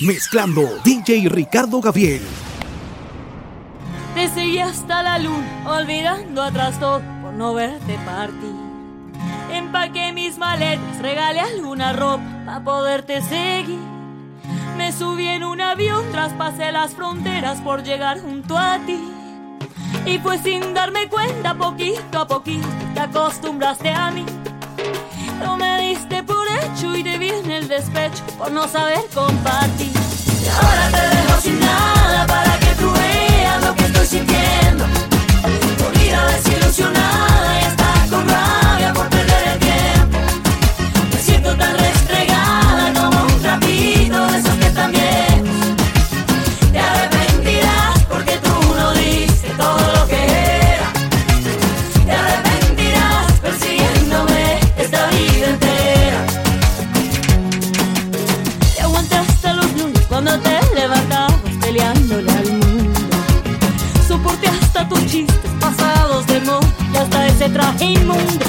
Mezclando DJ Ricardo Gabriel. Te seguí hasta la luna, olvidando atrás todo por no verte partir. Empaqué mis maletas, regalé alguna ropa para poderte seguir. Me subí en un avión, traspasé las fronteras por llegar junto a ti. Y pues sin darme cuenta, poquito a poquito, te acostumbraste a mí. No me diste por hecho y te vi en el despecho por no saber compartir. Ahora te dejo sin nada para que tú veas lo que estoy sintiendo. Por desilusionada y hasta tus chistes pasados de moda y hasta ese traje inmundo.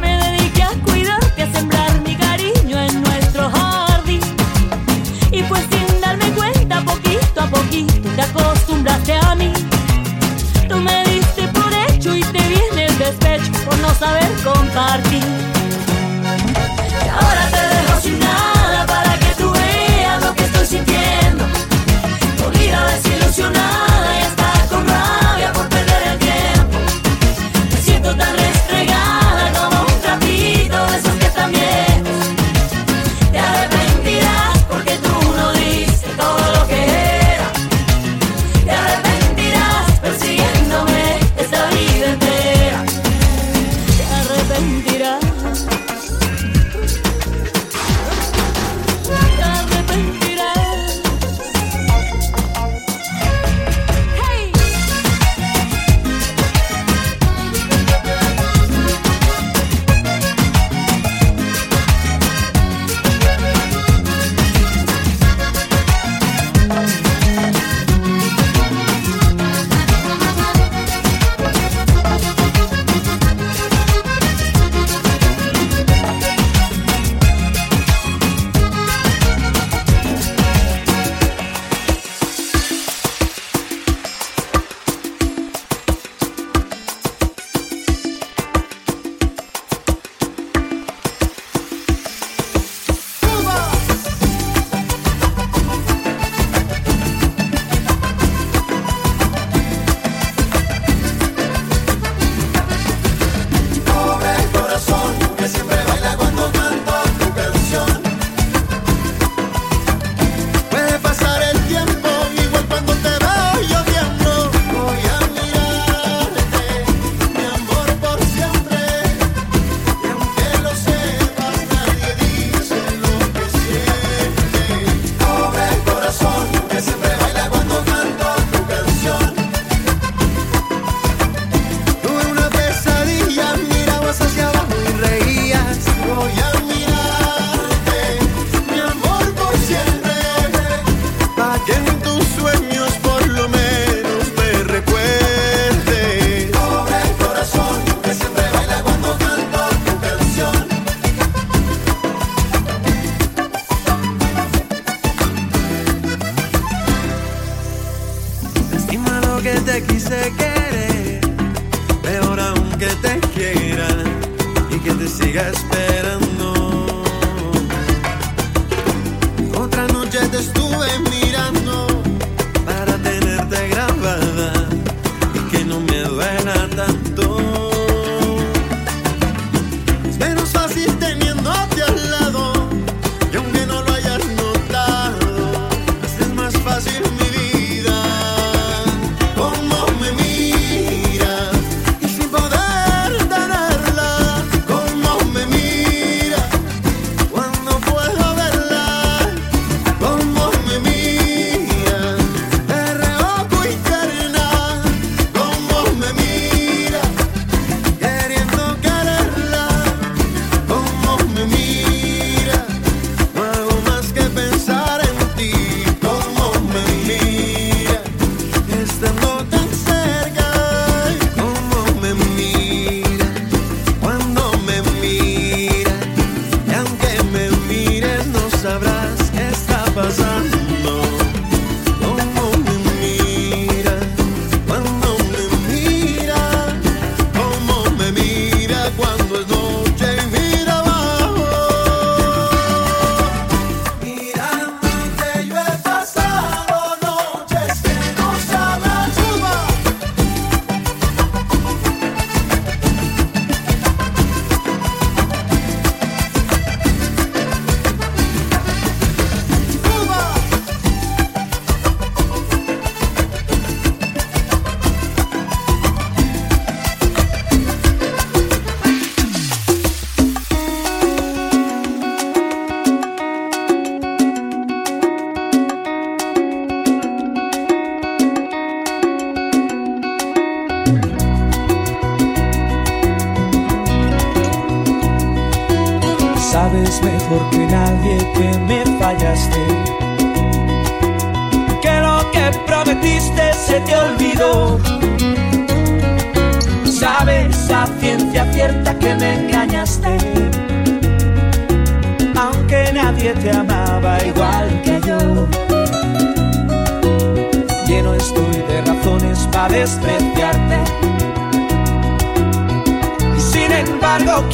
Me dediqué a cuidarte, a sembrar mi cariño en nuestro jardín. Y pues sin darme cuenta, poquito a poquito te acostumbraste a mí. Tú me diste por hecho y te viene el despecho por no saber compartir.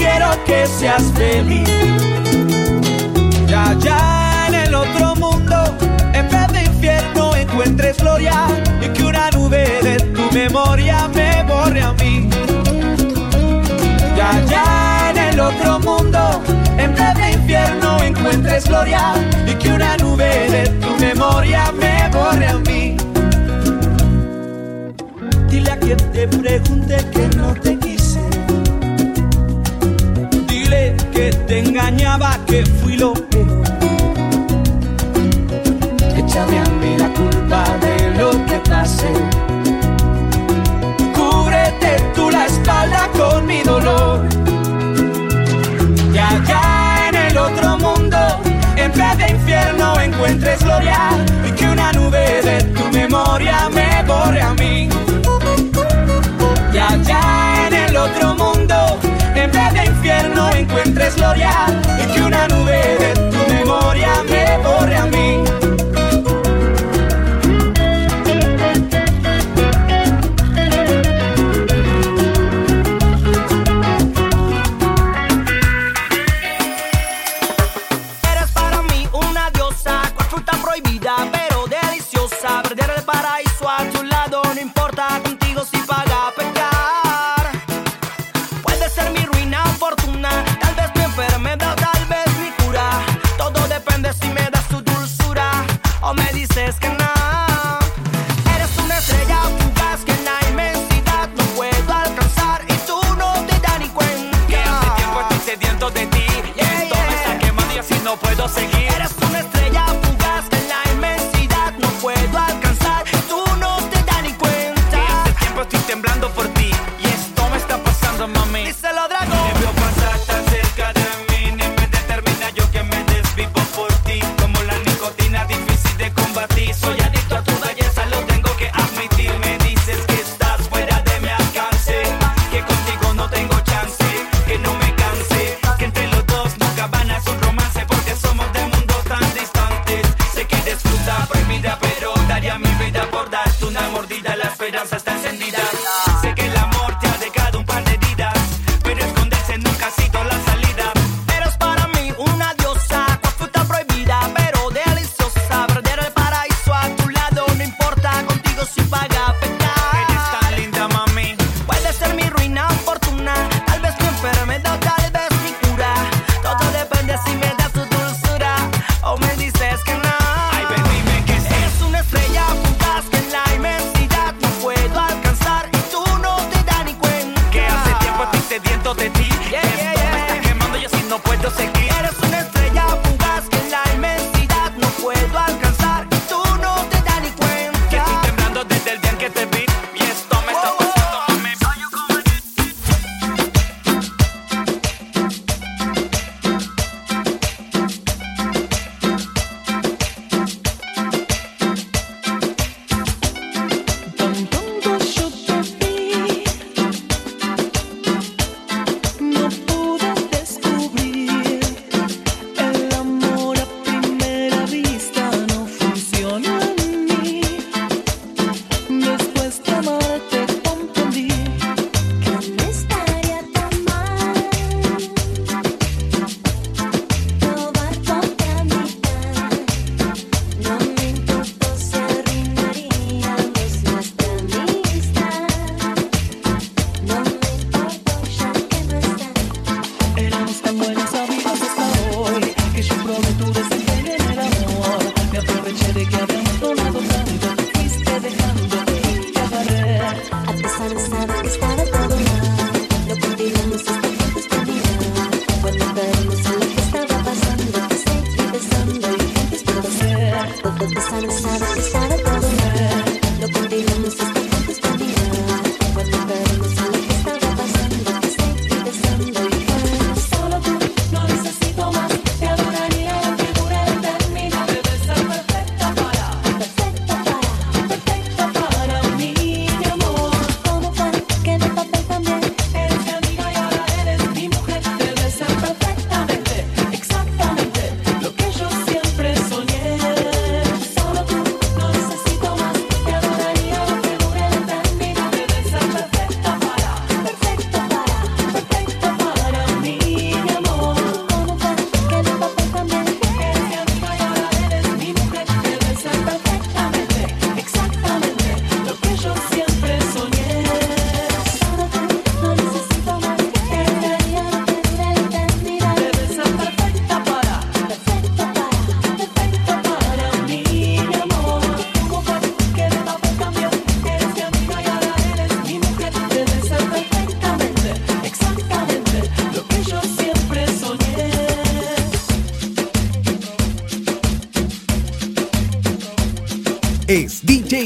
Quiero que seas feliz. Ya, ya en el otro mundo, en vez de infierno encuentres gloria y que una nube de tu memoria me borre a mí. Ya, ya en el otro mundo, en vez de infierno encuentres gloria y que una nube de tu memoria me borre a mí. Dile a quien te pregunte que no te te engañaba que fui lo peor. Échame a mí la culpa de lo que pasé. Cúbrete tú la espalda con mi dolor. Y allá en el otro mundo, en vez de infierno, encuentres gloria y que una nube de tu memoria me borre a mí. Y allá en el otro mundo, en vez de infierno encuentres gloria y que una nube de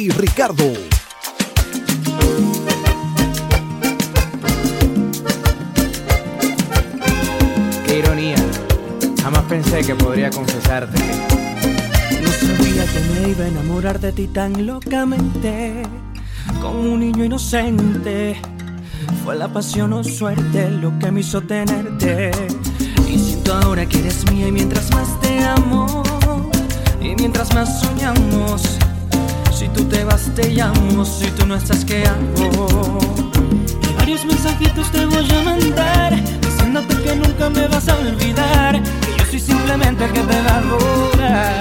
Ricardo. Qué ironía. Jamás pensé que podría confesarte que No sabía que me iba a enamorar de ti tan locamente, como un niño inocente. Fue la pasión o suerte lo que me hizo tenerte. Y siento ahora que eres mía y mientras más te amo, y mientras más soñamos, si tú te vas te llamo, si tú no estás ¿qué hago? Y varios mensajitos te voy a mandar, diciéndote que nunca me vas a olvidar, que yo soy simplemente el que te va a.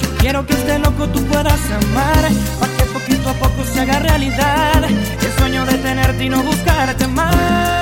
Yo quiero que este loco tú puedas amar, para que poquito a poco se haga realidad el sueño de tenerte y no buscarte más.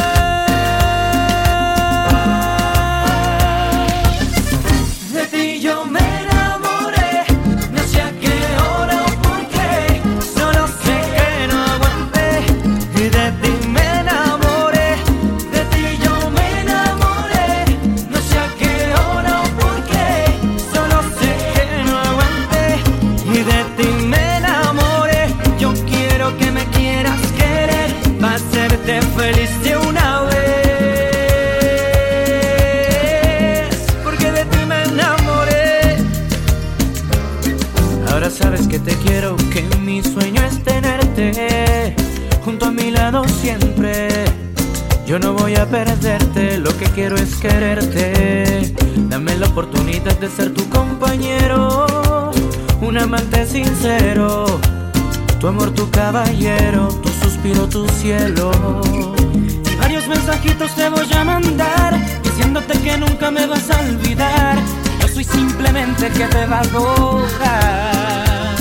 Yo no voy a perderte, lo que quiero es quererte. Dame la oportunidad de ser tu compañero, un amante sincero. Tu amor, tu caballero, tu suspiro, tu cielo. Y varios mensajitos te voy a mandar, diciéndote que nunca me vas a olvidar. Yo soy simplemente el que te va a adorar.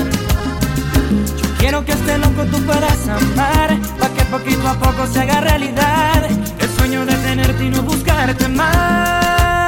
Yo quiero que este loco tú puedas amar, para que poquito a poco se haga realidad el sueño de tenerte y no buscarte más.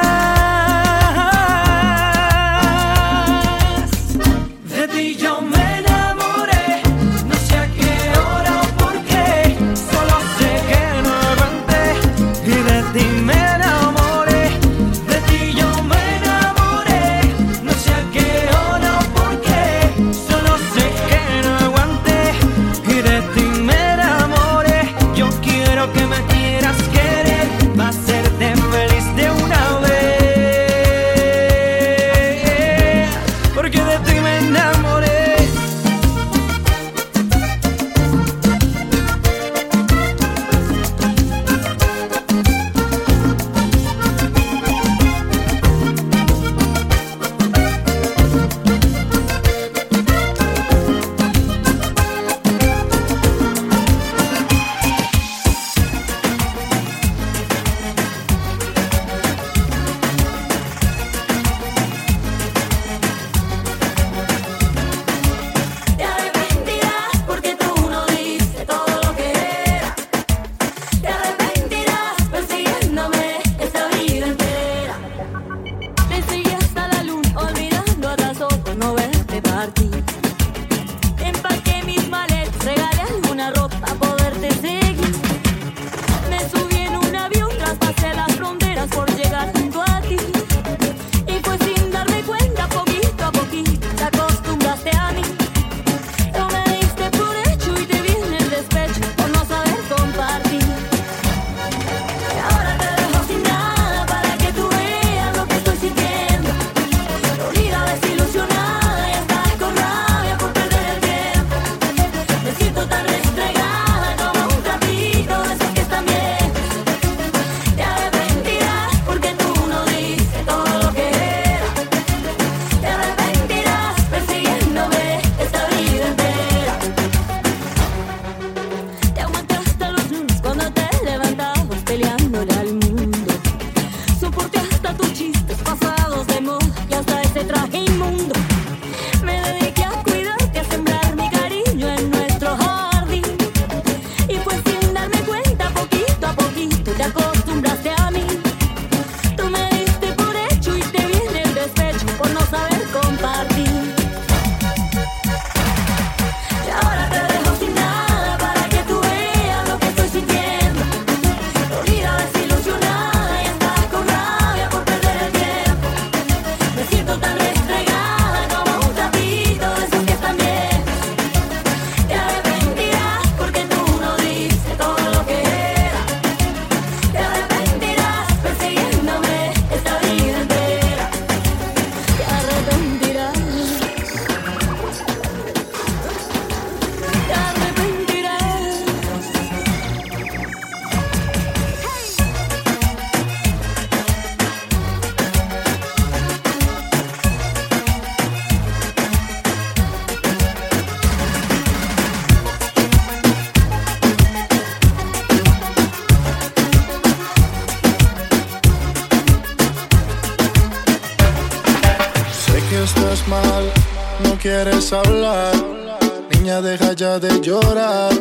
Niña, deja ya de llorar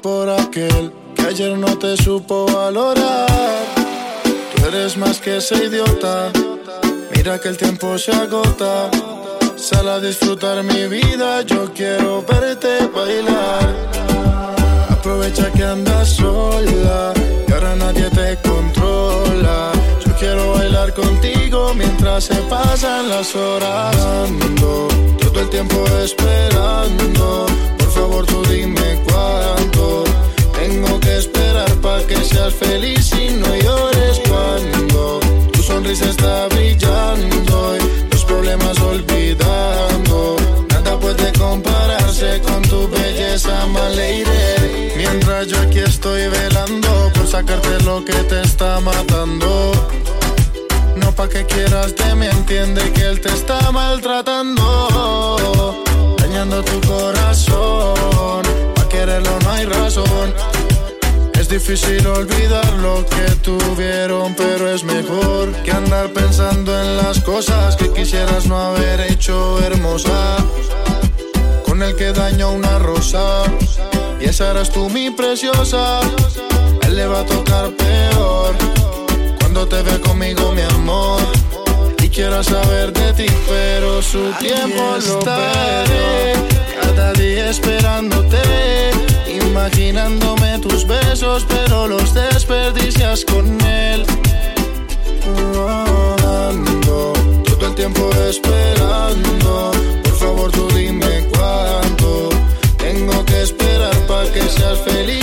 por aquel que ayer no te supo valorar. Tú eres más que ese idiota. Mira que el tiempo se agota. Sal a disfrutar mi vida, yo quiero verte bailar. Aprovecha que andas sola y ahora nadie te se pasan las horas. Ando todo el tiempo esperando. Por favor, tú dime cuánto tengo que esperar para que seas feliz y no llores cuando tu sonrisa está brillando y los problemas olvidando. Nada puede compararse con tu belleza. Mientras yo aquí estoy velando por sacarte lo que te está matando. Que quieras de mí, entiende que él te está maltratando. Dañando tu corazón, pa' quererlo no hay razón. Es difícil olvidar lo que tuvieron, pero es mejor que andar pensando en las cosas que quisieras no haber hecho hermosa. Con el que daño una rosa, y esa eras tú mi preciosa. él le va a tocar peor cuando te ve conmigo, mi amor. Y quiero saber de ti, pero su tiempo lo estaré. Cada día esperándote, imaginándome tus besos, pero los desperdicias con él. Ando todo el tiempo esperando. Por favor, tú dime cuánto tengo que esperar para que seas feliz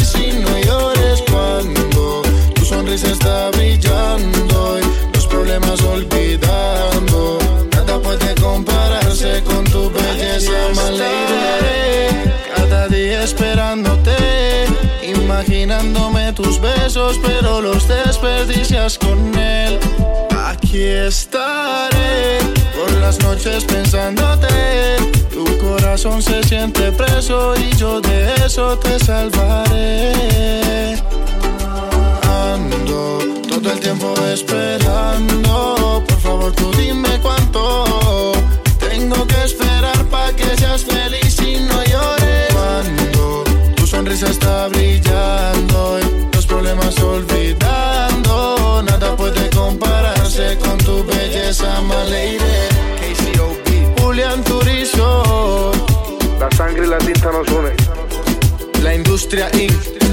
sonrisa está brillando y los problemas olvidando. Nada puede compararse con tu belleza, Maleire. Cada día esperándote, imaginándome tus besos, pero los desperdicias con él. Aquí estaré por las noches pensándote. Tu corazón se siente preso y yo de eso te salvaré. Ando todo el tiempo esperando. Por favor, tú dime cuánto tengo que esperar para que seas feliz y no llores. Cuando tu sonrisa está brillando y los problemas olvidando, nada puede compararse con tu belleza, Maleire. KCOB, Julián Turizo, La sangre y la tinta nos unen. la industria Inc.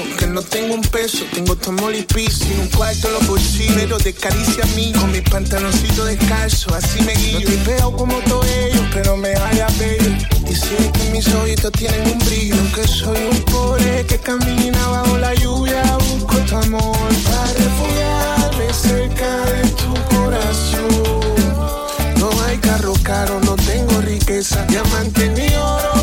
que no tengo un peso, tengo tu amor y piso, un cuarto en los bolsillos, pero de caricia a mí, con mis pantaloncitos descalzos, así me guío. No veo como todos ellos, pero me haya bello. Dice que mis ojitos tienen un brillo, que soy un pobre que camina bajo la lluvia, busco tu amor para refugiarme cerca de tu corazón. No hay carro caro, no tengo riqueza, diamante ni oro,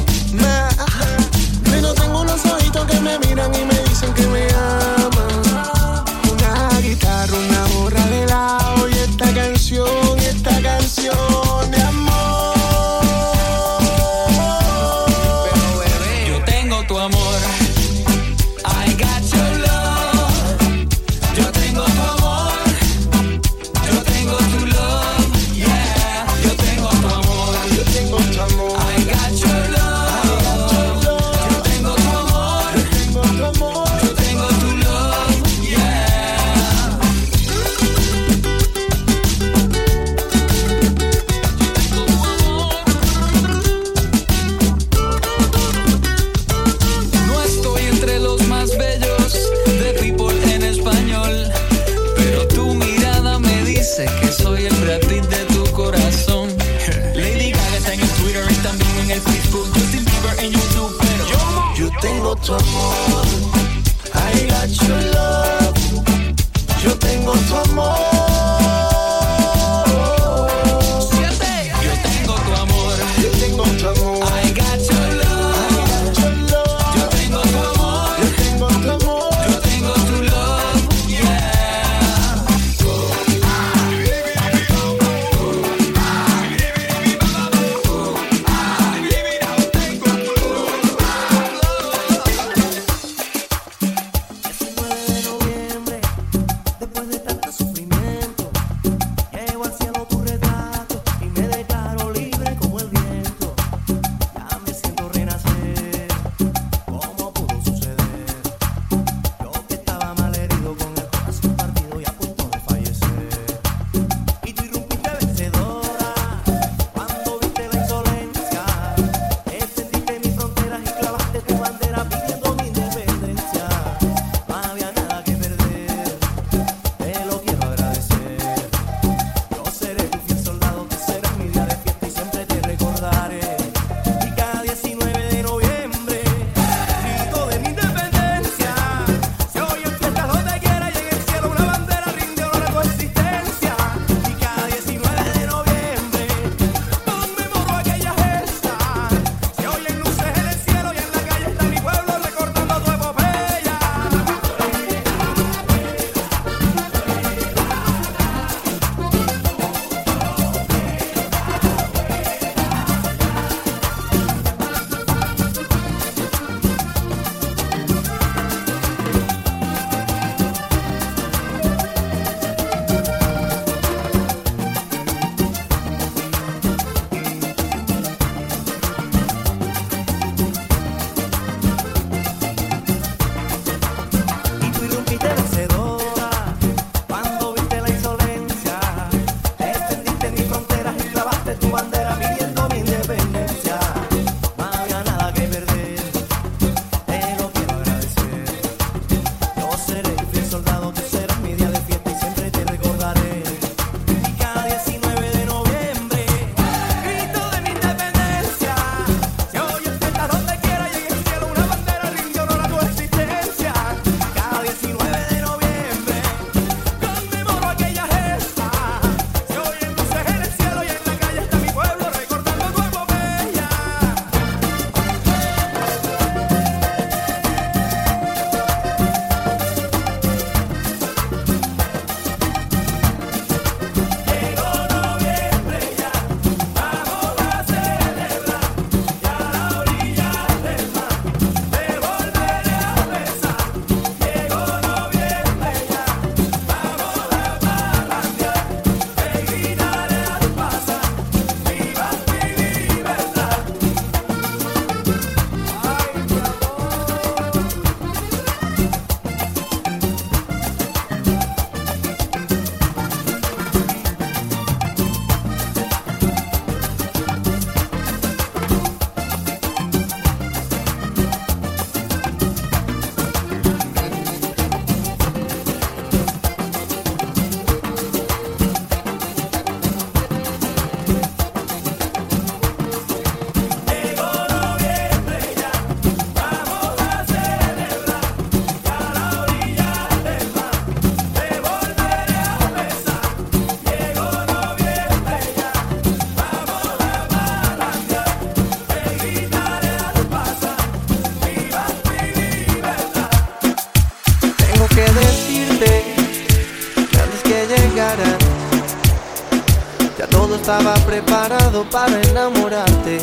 estaba preparado para enamorarte.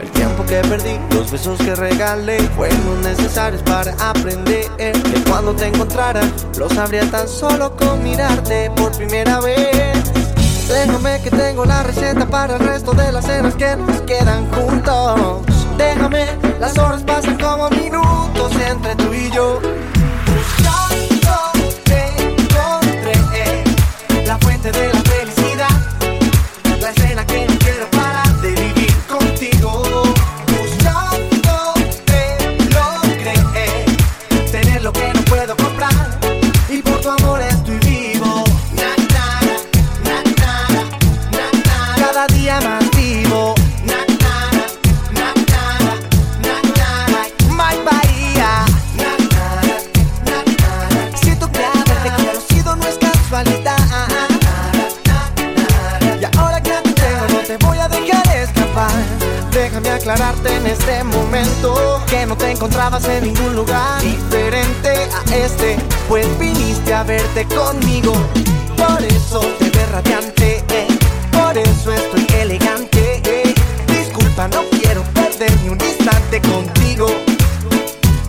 El tiempo que perdí, los besos que regalé, fueron necesarios para aprender. Que cuando te encontrara, lo sabría tan solo con mirarte por primera vez. Déjame que tengo la receta para el resto de las cenas que nos quedan juntos. Déjame, las horas pasan como minutos entre tú y yo. Aclararte en este momento que no te encontrabas en ningún lugar diferente a este, pues viniste a verte conmigo. Por eso te ves radiante, eh. por eso estoy elegante. eh. Disculpa, no quiero perder ni un instante contigo.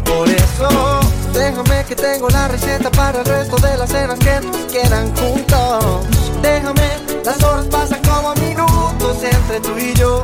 Por eso, déjame que tengo la receta para el resto de las cenas que nos quedan juntos. Déjame, las horas pasan como minutos entre tú y yo.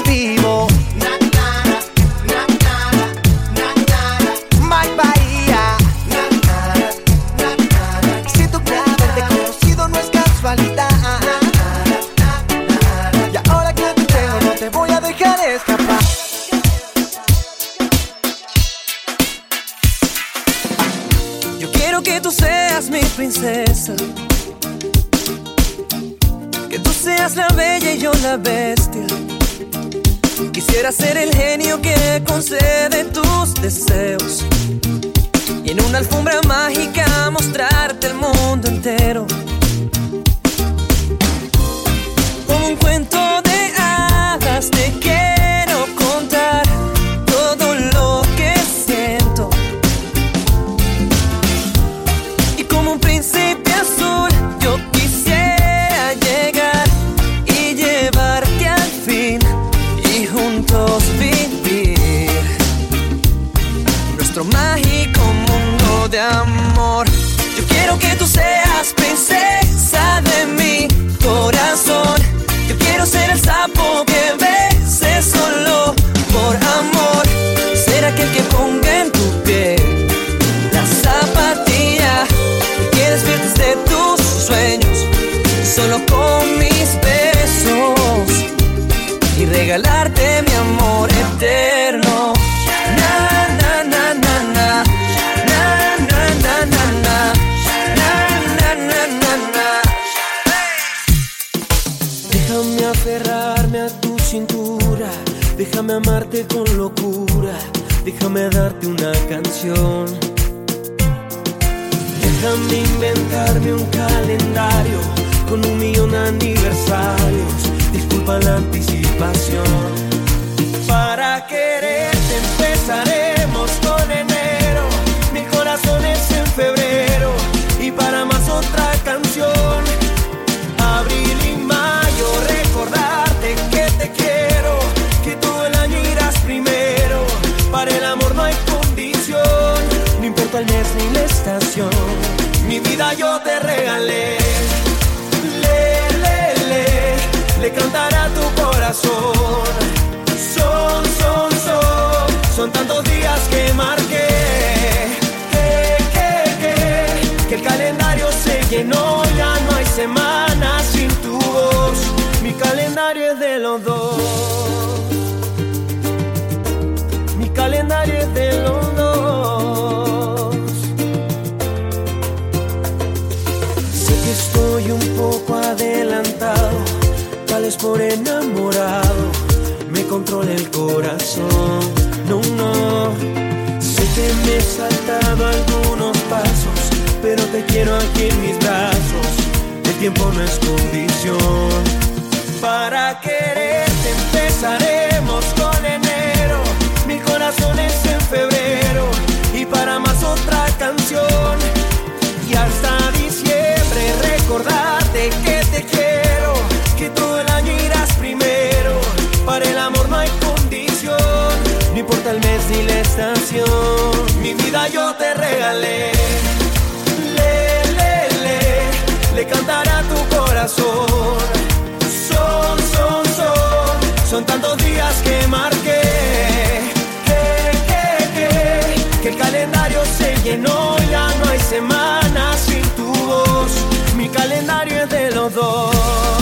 bestia. Quisiera ser el genio que concede tus deseos. Y en una alfombra mágica mostrarte el mundo entero. Como un cuento de hadas te quiero ponga en tu piel la zapatilla y que despiertes de tus sueños solo con mis besos y regalarte mi amor eterno. Na, na, na, na, na. Déjame aferrarme a tu cintura, déjame amarte con locura, déjame darte una canción. Déjame inventarme un calendario con un millón de aniversarios, disculpa la anticipación. Para quererte empezaremos semanas sin tu voz. Mi calendario es de los dos. Mi calendario es de los dos. Sé que estoy un poco adelantado, tal vez por enamorado me controla el corazón. No, no. Sé que me he saltado algunos pasos, pero te quiero aquí en mis brazos. Tiempo no es condición. Para quererte empezaremos con enero, mil corazones en febrero y para más otra canción. Y hasta diciembre recordarte que te quiero, que todo el año irás primero. Para el amor no hay condición, no importa el mes ni la estación. Mi vida yo te regalé, le, cantará tu corazón. Son, son, son, son tantos días que marqué, que, que, que, que el calendario se llenó, ya no hay semanas sin tu voz. Mi calendario es de los dos.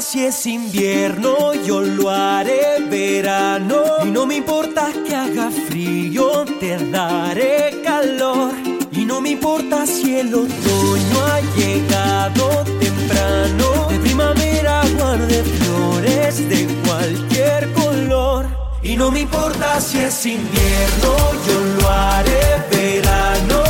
Si es invierno, yo lo haré verano. Y no me importa que haga frío, te daré calor. Y no me importa si el otoño ha llegado temprano. De primavera guarde flores de cualquier color. Y no me importa si es invierno, yo lo haré verano.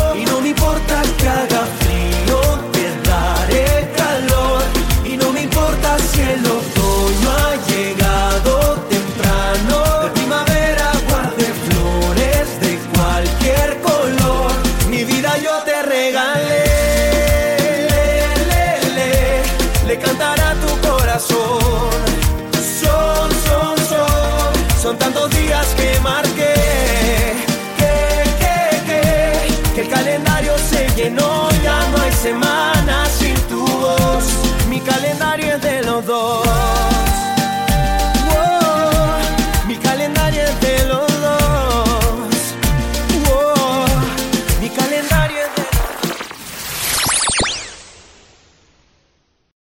Ya